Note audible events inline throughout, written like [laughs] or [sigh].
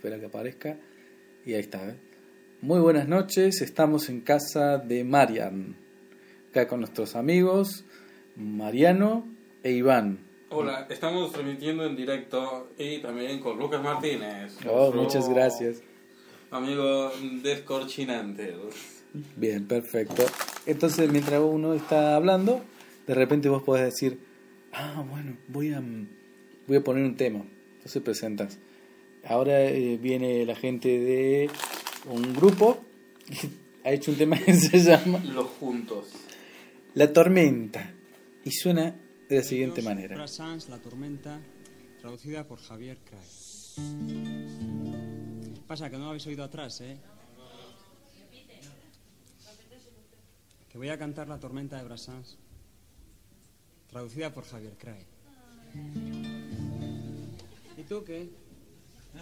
espera que aparezca. Y ahí está. ¿eh? Muy buenas noches, estamos en casa de Marian. Acá con nuestros amigos Mariano e Iván. Hola, estamos transmitiendo en directo y también con Lucas Martínez. Oh, muchas gracias. Amigo descorchinante. Bien, perfecto. Entonces, mientras uno está hablando, de repente vos podés decir, ah, bueno, voy a, voy a poner un tema. Entonces presentas. Ahora eh, viene la gente de un grupo [laughs] ha hecho un tema que se llama Los Juntos. La Tormenta. Y suena de la siguiente manera. La Tormenta, traducida por Javier Cray. Pasa que no lo habéis oído atrás, ¿eh? Que voy a cantar La Tormenta de Brassens, traducida por Javier Cray. ¿Y tú qué? Yo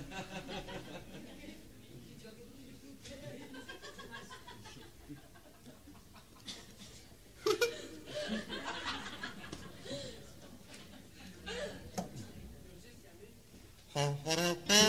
[laughs]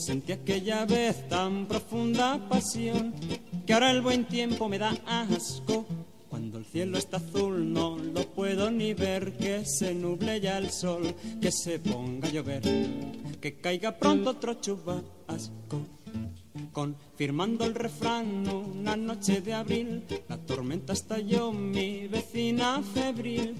sentí aquella vez tan profunda pasión que ahora el buen tiempo me da asco. Cuando el cielo está azul no lo puedo ni ver, que se nuble ya el sol, que se ponga a llover, que caiga pronto otro chubasco. Confirmando el refrán, una noche de abril, la tormenta estalló, mi vecina febril,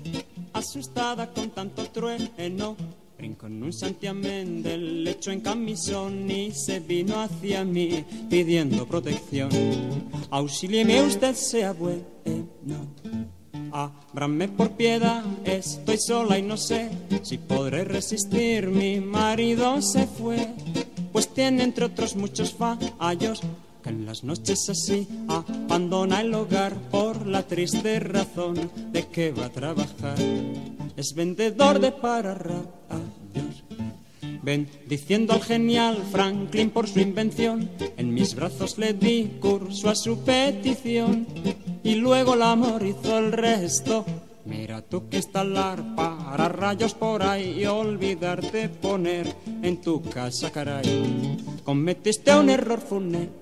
asustada con tanto trueno, en un santiamén del lecho en camisón y se vino hacia mí pidiendo protección. Auxílieme usted, sea bueno. Ábrame por piedad, estoy sola y no sé si podré resistir. Mi marido se fue, pues tiene entre otros muchos fallos que en las noches así abandona el hogar por la triste razón de que va a trabajar. Es vendedor de pararrayos. Bendiciendo al genial Franklin por su invención, en mis brazos le di curso a su petición y luego el amor hizo el resto. Mira tú que instalar para rayos por ahí y olvidarte poner en tu casa, caray. Cometiste un error funesto.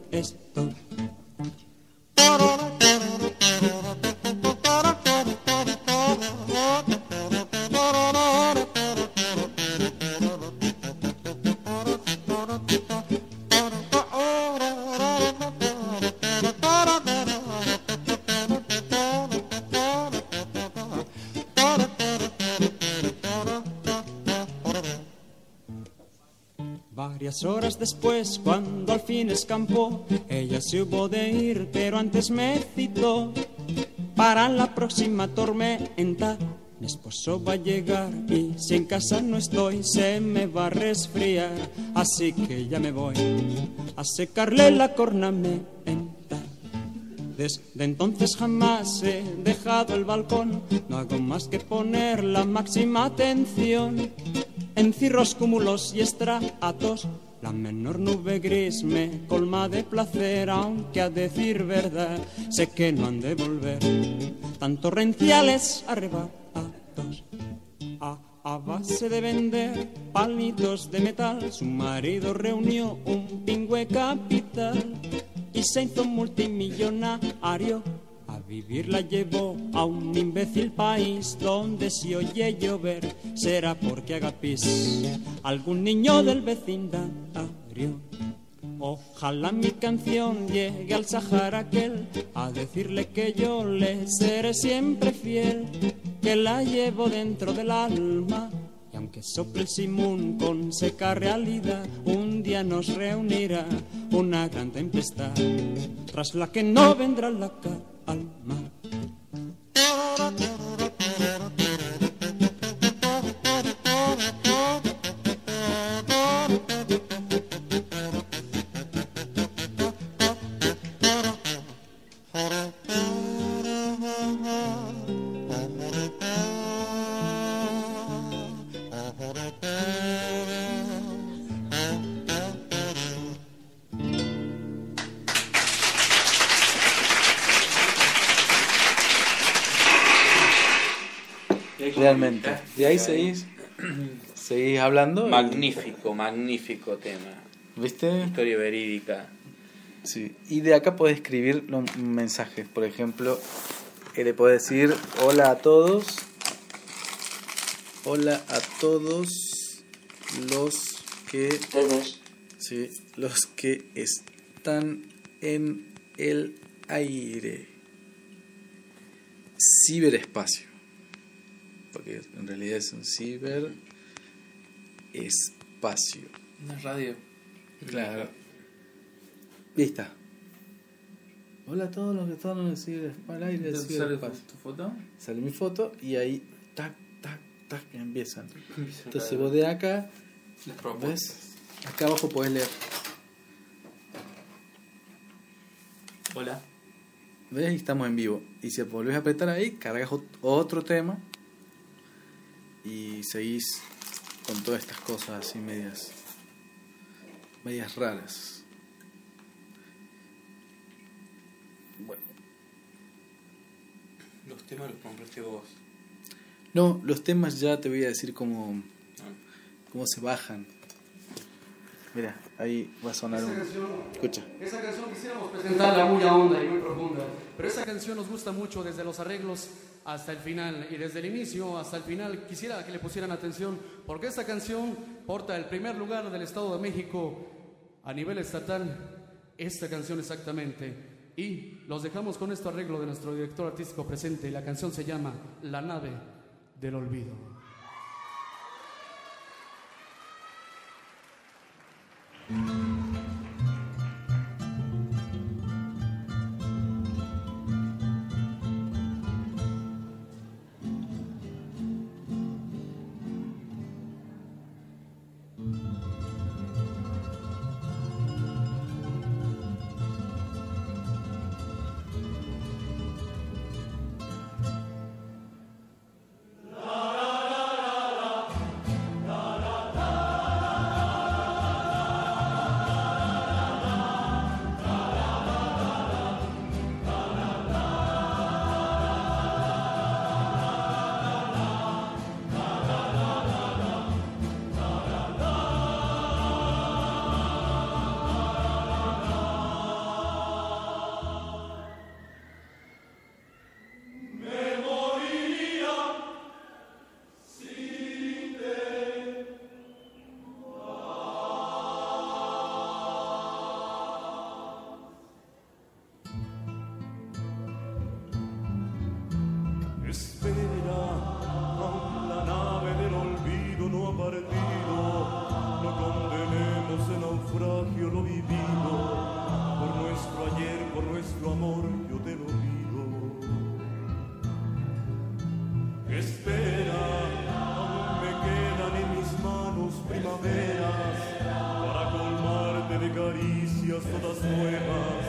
Varias horas después, cuando escampó, ella se hubo de ir, pero antes me citó para la próxima tormenta. Mi esposo va a llegar y si en casa no estoy, se me va a resfriar. Así que ya me voy a secarle la cornamenta. Desde entonces jamás he dejado el balcón, no hago más que poner la máxima atención en cirros, cúmulos y estratos. La menor nube gris me colma de placer, aunque a decir verdad sé que no han de volver tan torrenciales arrebatos. A, a base de vender palitos de metal, su marido reunió un pingüe capital y se hizo multimillonario. Vivir la llevó a un imbécil país donde si oye llover será porque haga pis algún niño del vecindario. Ojalá mi canción llegue al Sahara aquel a decirle que yo le seré siempre fiel, que la llevo dentro del alma. Y aunque sople el simón con seca realidad, un día nos reunirá una gran tempestad, tras la que no vendrá la calma. Ahí seguís, [clears throat] seguís hablando. y- Magnífico, magnífico tema. ¿Viste? Historia verídica. Sí. Y de acá podés escribir los mensajes. Por ejemplo, eh, le podés decir hola a todos. Hola a todos los que Todos. Sí, los que están en el aire. Ciberespacio. Porque en realidad es un ciberespacio. Una radio. Claro. Y está. Hola a todos los que están en el ciber- al aire del Entonces sale tu, ciberespacio. tu foto. Sale mi foto y ahí, tac, tac, tac, empiezan. [laughs] Entonces vos de acá. ¿ves? Acá abajo podés leer. Hola. ¿Ves? Y estamos en vivo. Y si volvés a apretar ahí, cargas ot- otro tema y seguís con todas estas cosas así medias medias raras. Bueno. Los temas los compraste vos. No, los temas ya te voy a decir cómo, Ah. cómo se bajan. Mira, ahí va a sonar un... Escucha. Esa canción quisiéramos presentarla muy a honda y muy profunda, pero esa canción nos gusta mucho desde los arreglos hasta el final y desde el inicio hasta el final quisiera que le pusieran atención porque esta canción porta el primer lugar del Estado de México a nivel estatal, esta canción exactamente. Y los dejamos con este arreglo de nuestro director artístico presente la canción se llama La nave del olvido. Espera, aún me quedan en mis manos primaveras para colmarte de caricias todas nuevas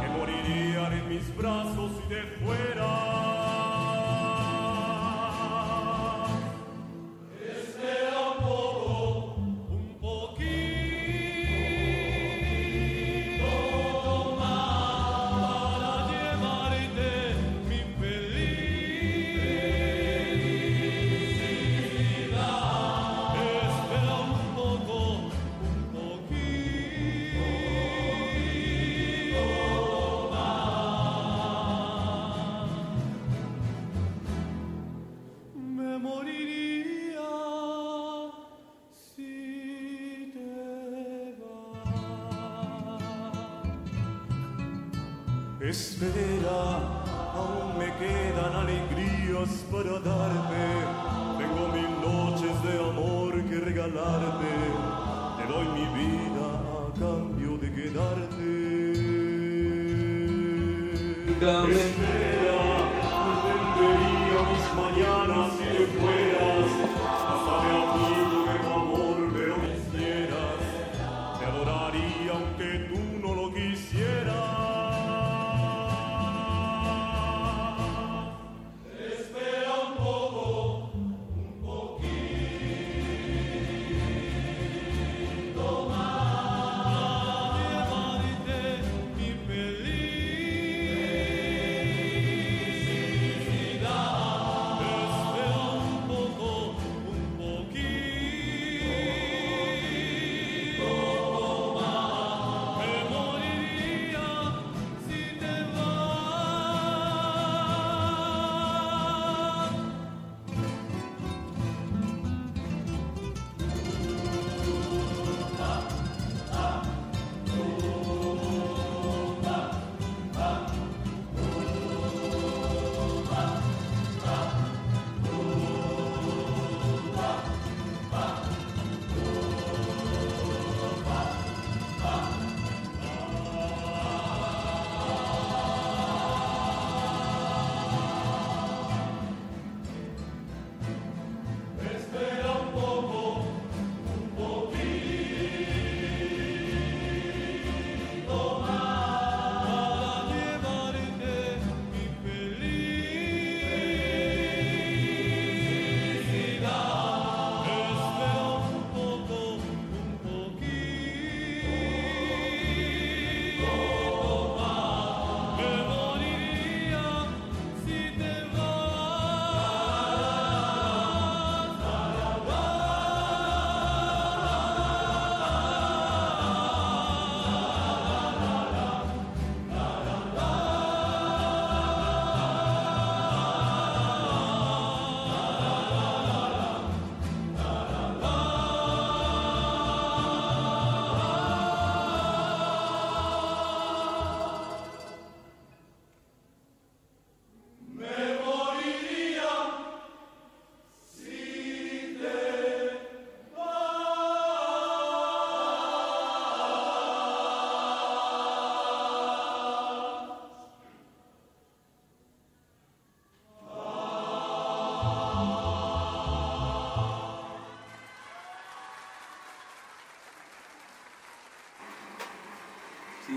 que morirían en mis brazos te fueras. Espera, aún me quedan alegrías para darte. Tengo mil noches de amor que regalarte. Te doy mi vida a cambio de quedarte. Espera, entendería mis mañanas si te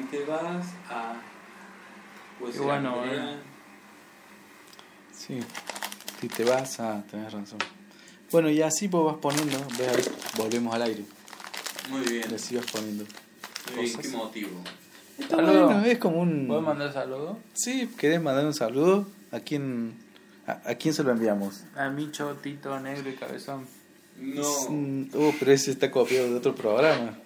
te vas a. Pues Y bueno, eh. Sí, si te vas a... Tenés razón. Bueno, y así vos vas poniendo, ves ahí, volvemos al aire. Muy bien. Y así vas poniendo. Muy bien, qué motivo. Está Saludo. bueno, es como un... ¿Puedes mandar saludos? Sí, ¿querés mandar un saludo? ¿A quién, a, a quién se lo enviamos? A Micho, Tito, Negro y Cabezón. No. Oh, pero ese está copiado de otro programa.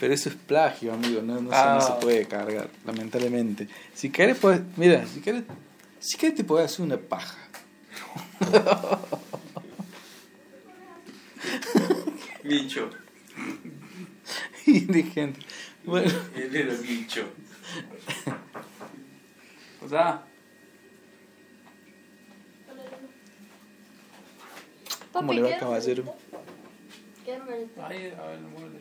Pero eso es plagio, amigo. No, no, se- no se Ah. puede cargar, lamentablemente. Si querés, puedes. Mira, si querés, si querés, te podés hacer una paja. Micho. [laughs] Inteligente. Bueno, Él era Micho. O sea, ¿cómo le va, caballero? Ahí, a ver, muerde.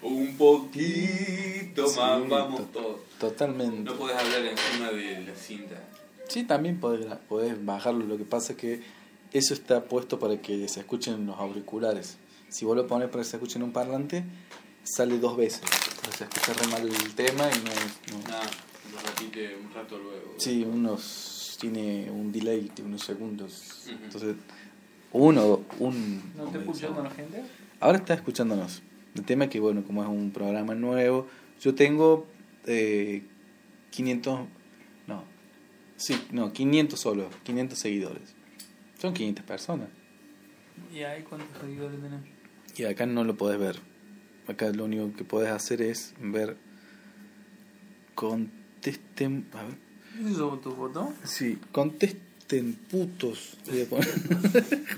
Un poquito Sí, más, to- vamos todos. Totalmente. No podés hablar encima de la cinta. Sí, también podés, podés bajarlo. Lo que pasa es que eso está puesto para que se escuchen en los auriculares. Si vos lo pones para que se escuche en un parlante, sale dos veces. Entonces se escucha re mal el tema y no, no- Nada, lo repite un rato luego. Sí, unos tiene un delay de unos segundos. Ujú. Entonces, uno, un... ¿No está escuchando la gente? Ahora está escuchándonos. El tema es que, bueno, como es un programa nuevo, yo tengo eh, 500... No, sí, no, 500 solo, 500 seguidores. Son 500 personas. ¿Y ahí cuántos seguidores tenés? Y acá no lo podés ver. Acá lo único que podés hacer es ver... Contesten... A ver. ¿Eso tu foto? Sí, contesten putos. a poner. [laughs]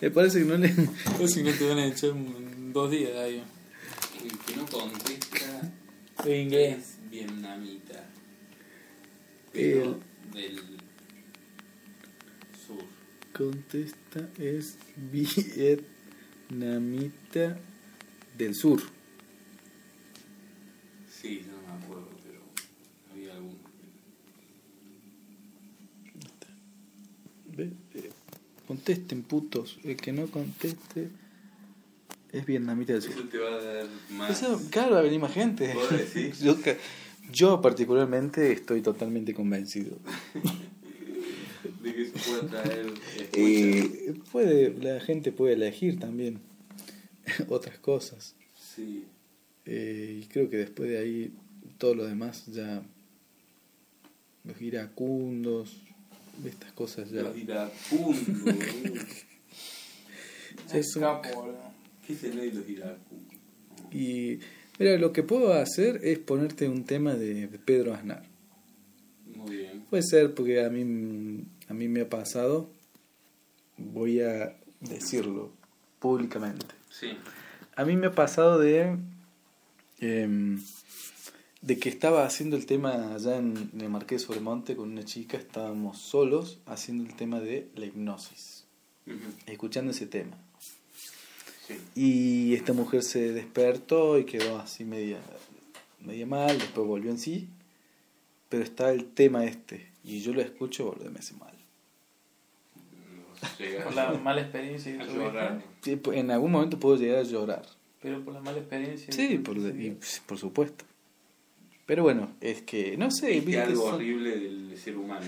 Me parece que no le. Casi no te van a echar en dos días ahí. El que no contesta En inglés. es vietnamita. El- Pero del sur. Contesta es vietnamita del sur. Sí, no me acuerdo, pero había alguno. Ve, eh, Contesten putos. El que no conteste es vietnamita del sur. Eso te va a dar más. Eso, claro, va a venir más gente. [laughs] Yo, particularmente estoy totalmente convencido. [laughs] de que se pueda traer escucha. Y puede, la gente puede elegir también [laughs] otras cosas. Sí. Eh, y creo que después de ahí todo lo demás ya los iracundos, estas cosas ya. Los iracundos. [laughs] Es un- Capo, boludo. ¿Qué tenéis los iracundos? Y mira, lo que puedo hacer es ponerte un tema de, de Pedro Aznar. Muy bien. Puede ser porque a mí, a mí me ha pasado, voy a decirlo públicamente. Sí. A mí me ha pasado de em, de que estaba haciendo el tema allá en, en el Marqués de Sobremonte con una chica, estábamos solos haciendo el tema de la hipnosis, escuchando ese tema. Sí. Y esta mujer se despertó y quedó así media, media mal, después volvió en sí, pero está el tema este, y yo lo escucho, boludo, me hace mal. Por la mala experiencia que llorar. Sí, pues, En algún momento puedo llegar a llorar. Pero por la mala experiencia. Sí, por, y, por supuesto. Pero bueno, es que, no sé, Es que viste, algo son- horrible del ser humano.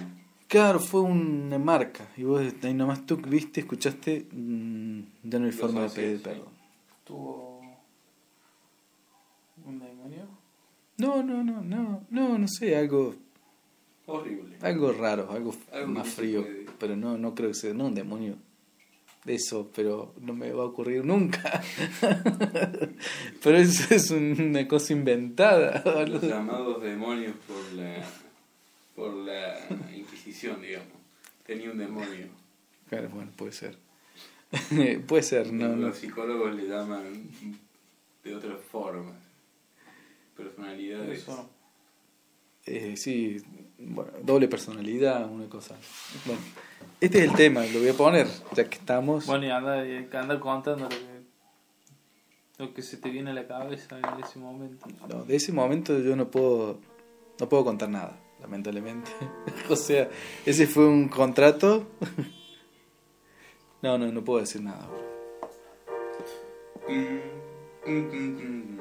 Claro, fue una marca. Y vos ahí nomás tú viste, escuchaste, mm, ya no hay forma de pedir perdón. ¿Tuvo un demonio? No, no, no, no, no, no sé, algo, Horrible. algo raro, algo, Algo más frío. Pero no, no creo que sea, no un demonio de eso, pero no me va a ocurrir nunca. [laughs] pero eso es una cosa inventada. Los llamados demonios por la, por la Inquisición, digamos. Tenía un demonio. Claro, bueno, puede ser. [laughs] puede ser, no, no. Los psicólogos le llaman de otras formas. Personalidades. Eso. Eh, sí, bueno, doble personalidad, una cosa. Bueno, este es el tema, lo voy a poner, ya que estamos. Bueno, y anda, y anda contando lo que, lo que se te viene a la cabeza en ese momento. No, de ese momento yo no puedo, no puedo contar nada, lamentablemente. [laughs] o sea, ese fue un contrato. [laughs] no, no, no puedo decir nada. mm, mm, mm.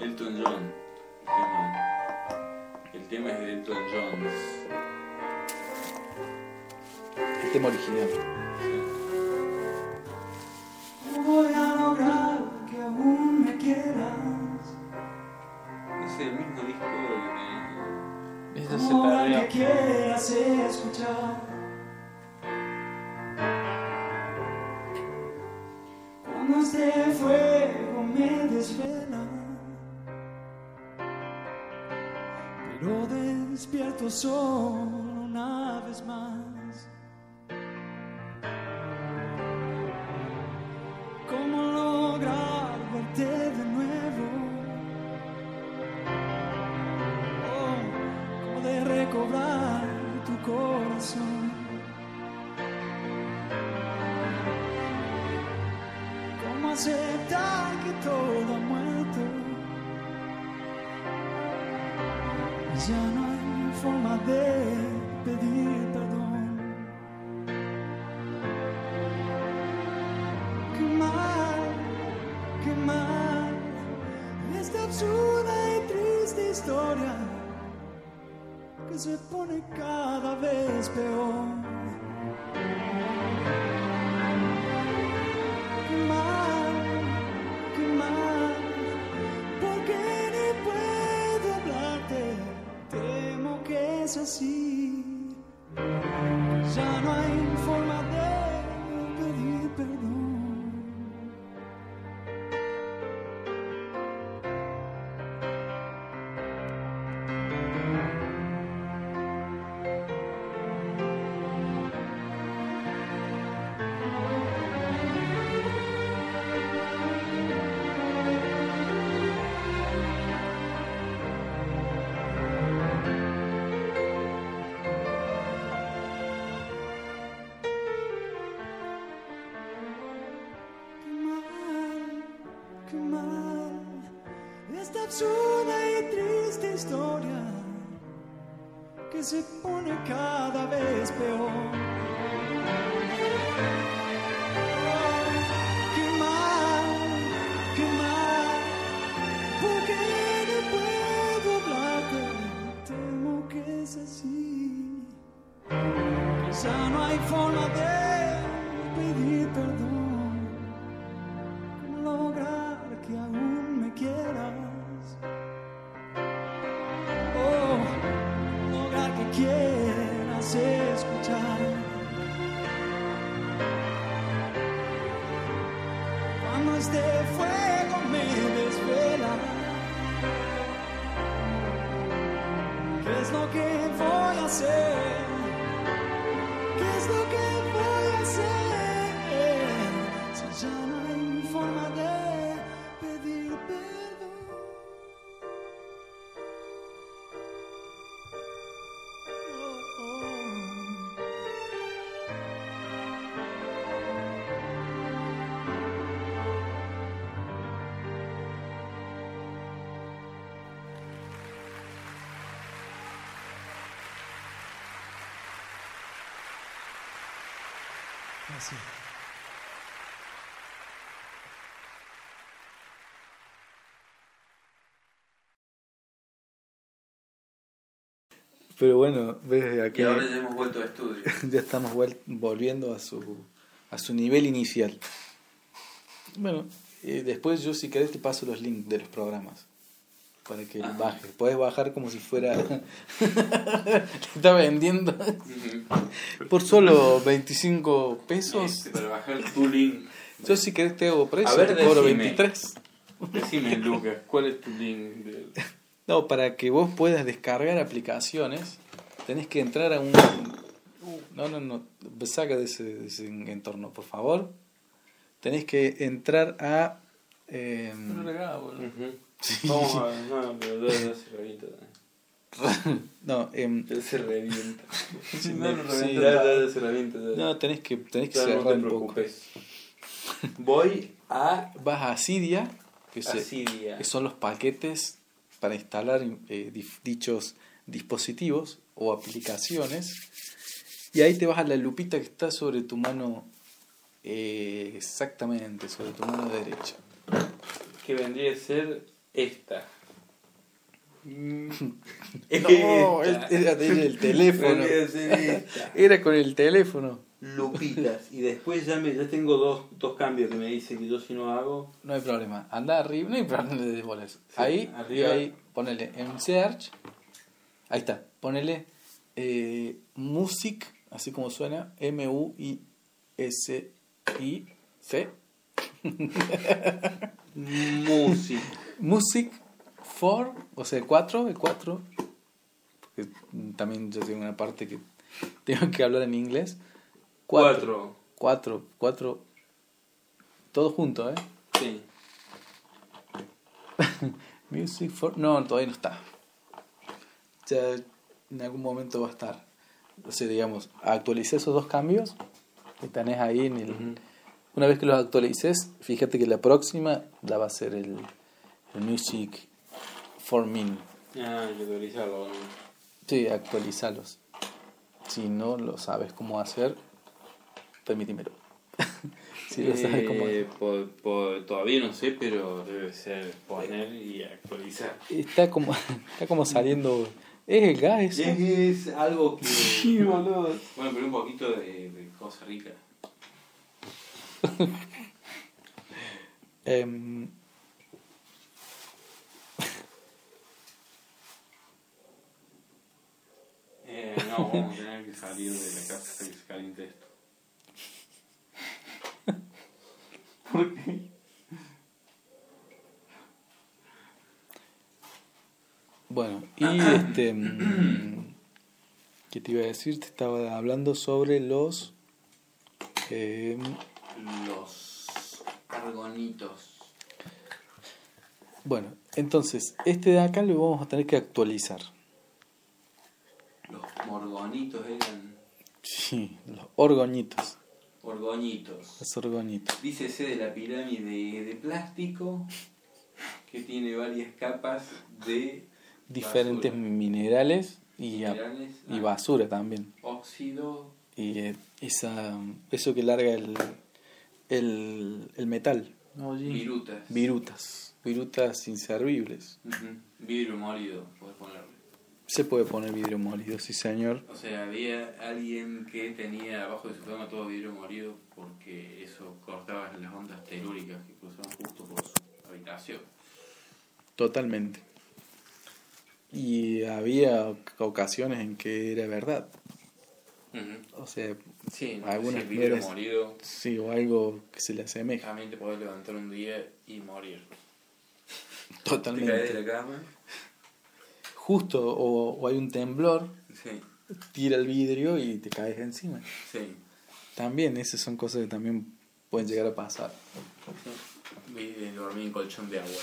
Elton John. El tema, es de Elton John. El tema original. Voy a lograr que aún me quieras. Es el mismo disco de. Esa se Ahora que quieras escuchar. Cuando este fuego me desvela. Despierto solo una vez más. Qué mal, esta absurda y triste historia que se pone cada vez peor. Qué mal, porque ni puedo hablarte, temo que es así. Ya no hay mal, esta absurda y triste historia que se pone cada vez peor. Qué mal, qué mal, porque no puedo hablarte, temo que es así. Ya no hay forma de Así. Pero bueno, ves Y aquí ahora [laughs] ya hemos vuelto a estudio. ya estamos volviendo a su, a su nivel inicial. Bueno, eh, después yo si querés te paso los links de los programas para que Ajá. bajes. Puedes bajar como si fuera... [laughs] Está vendiendo por solo 25 pesos. Este, para bajar tu link. Yo si querés te hago precio, A ver, te cobro decime. 23. Decime, Lucas, ¿cuál es tu link? de- [laughs] No, para que vos puedas descargar aplicaciones, tenés que entrar a un... No, no, no, saca de ese, de ese entorno, por favor. Tenés que entrar a... eh, No le hagas, boludo. Ujú. Sí. Ver, no, pero ya se revienta. no, Ya se revienta. Si no, lo revienta. se revienta. no, tenés que, tenés que Ya no cerrar te un poco. preocupes. [laughs] Voy a Vas a Cydia, que, se- Asiria. que son los paquetes para instalar eh, dichos dispositivos o aplicaciones. Y ahí te vas a la lupita que está sobre tu mano Eh, exactamente, sobre tu mano derecha. Que vendría a ser esta. [laughs] No, Esta. era del teléfono. Era con el teléfono. Lupitas. Y después ya, me, ya tengo dos, dos cambios que me dice que yo si no hago. No hay problema. Anda arriba, no hay problema de bolas. ahí, arriba. y ahí, ponele en search. Ahí está, ponele eh, music, así como suena, M-U-I-S-I-C. Music. Music for, o sea, 4, el 4. Porque también yo tengo una parte que [laughs] tengo que hablar en inglés. Cuatro. 4, 4. Todo junto, ¿eh? Sí. [laughs] Music for... No, todavía no está. Ya en algún momento va a estar. O sea, digamos, actualicé esos dos cambios que tenés ahí en el... Una vez que los actualices, fíjate que la próxima la va a ser el, Music for Me. Ah, actualizarlo. ¿no? Sí, actualizalos. Si no lo sabes cómo hacer, permítimelo. [laughs] si lo sabes cómo Eh, hacer. todavía no sé, pero debe ser poner y actualizar. Está como, [laughs] está como saliendo... ¿Es el gas eso? Es algo que. [laughs] Sí, boludo. Bueno, pero un poquito de, de cosa rica. Em, Eh, no, vamos a tener que salir de la casa hasta que se caliente esto. [laughs] Bueno, y este. mm, ¿Qué te iba a decir? Te estaba hablando sobre los. em, Los argonitos. bueno, entonces, este de acá lo vamos a tener que actualizar. Los morgonitos eran Sí, los orgoñitos. orgoñitos. Los orgoñitos. Dícese de la pirámide de plástico que tiene varias capas de Diferentes basura. minerales y, a- Minerales, y ah, basura también. óxido, Y eh, esa, eso que larga el, el, el metal. Oye, virutas. Virutas. Virutas inservibles. Ujú, Vidrio molido, puedes ponerle. Se puede poner vidrio molido, sí señor. O sea, había alguien que tenía abajo de su cama todo vidrio molido porque eso cortaba las ondas telúricas que cruzaban justo por su habitación. Totalmente. Y había ocasiones en que era verdad. O sea, Sí, no, Algunas vidrio veces- molido sí, o algo que se le asemeja. también te podés levantar un día y morir. Te caes Totalmente. de la cama. Justo, o, o hay un temblor, Sí, tira el vidrio y te caes encima. sí. También, esas son cosas que también pueden llegar a pasar. Vi- Dormí en colchón de agua.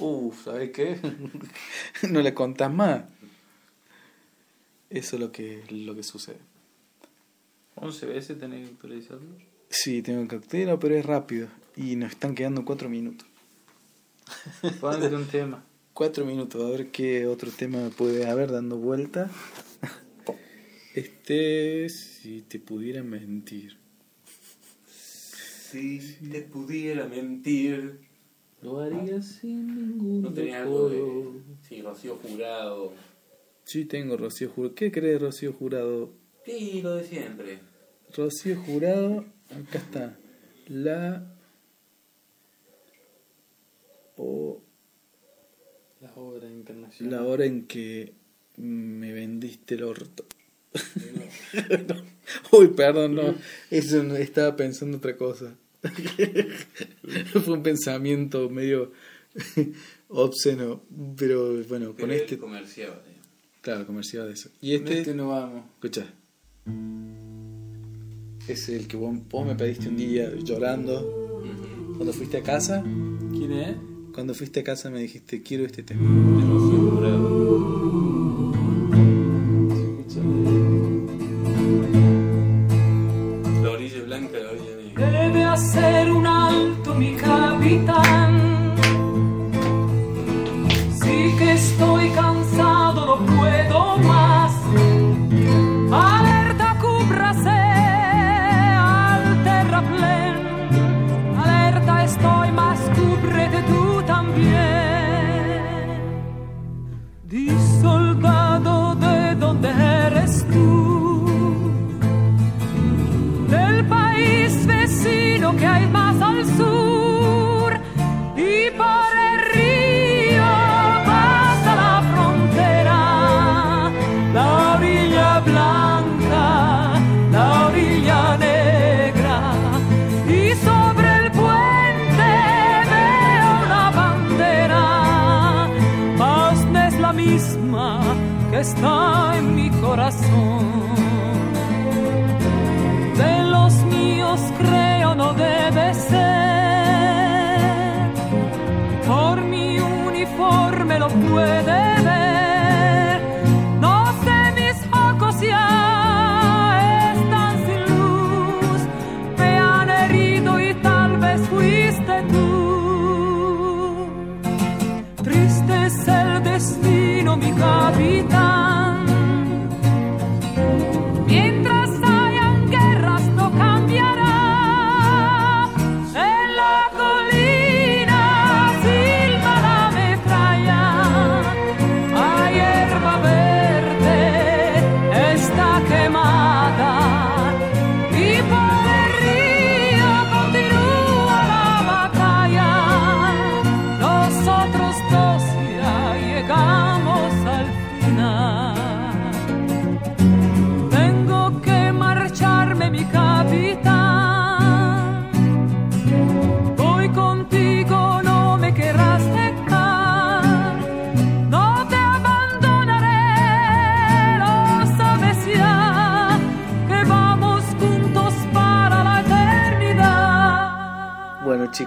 Uf, ¿sabes qué? [laughs] no le contás más. Eso es lo que, lo que sucede. 11 veces tenés que actualizarlo. Sí, tengo que actualizarlo, pero es rápido. Y nos están quedando cuatro minutos. Ponte un tema. Cuatro minutos, a ver qué otro tema puede haber dando vuelta. [laughs] Este, si te pudiera mentir. Si te pudiera mentir. Lo haría sin ningún No tenía algo decoro. de. Sí, Rocío Jurado. Sí, tengo Rocío Jurado. ¿Qué crees, Rocío Jurado? Sí, lo de siempre. Rocío Jurado, acá está. La. O La obra internacional. la hora en que me vendiste el orto. [laughs] Uy, perdón, no. Eso no, estaba pensando otra cosa. [laughs] Fue un pensamiento medio [laughs] obsceno. Pero bueno, con este. el comercial. eh. Claro, comercial de eso. Y Este, este. no vamos. Escucha. Es el que vos, vos me pediste un día llorando. Cuando fuiste a casa. ¿Quién es? Cuando fuiste a casa me dijiste, quiero este tema. De Rocío Jurado. La orilla blanca, la orilla negra. Debe hacer un alto mi capitán.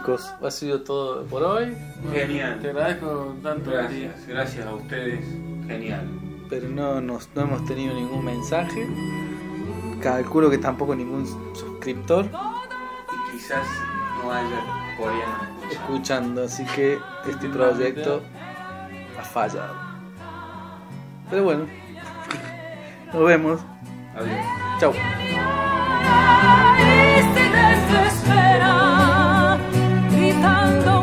chicos, ha sido todo por hoy. Genial. Te agradezco tanto. Gracias, gracias a ustedes. Genial. Pero no, nos, no hemos tenido ningún mensaje. Calculo que tampoco ningún suscriptor. Y quizás no haya coreano escuchando. Así que este proyecto ha fallado. Pero bueno, nos vemos. Adiós. Chao. Este 寒冬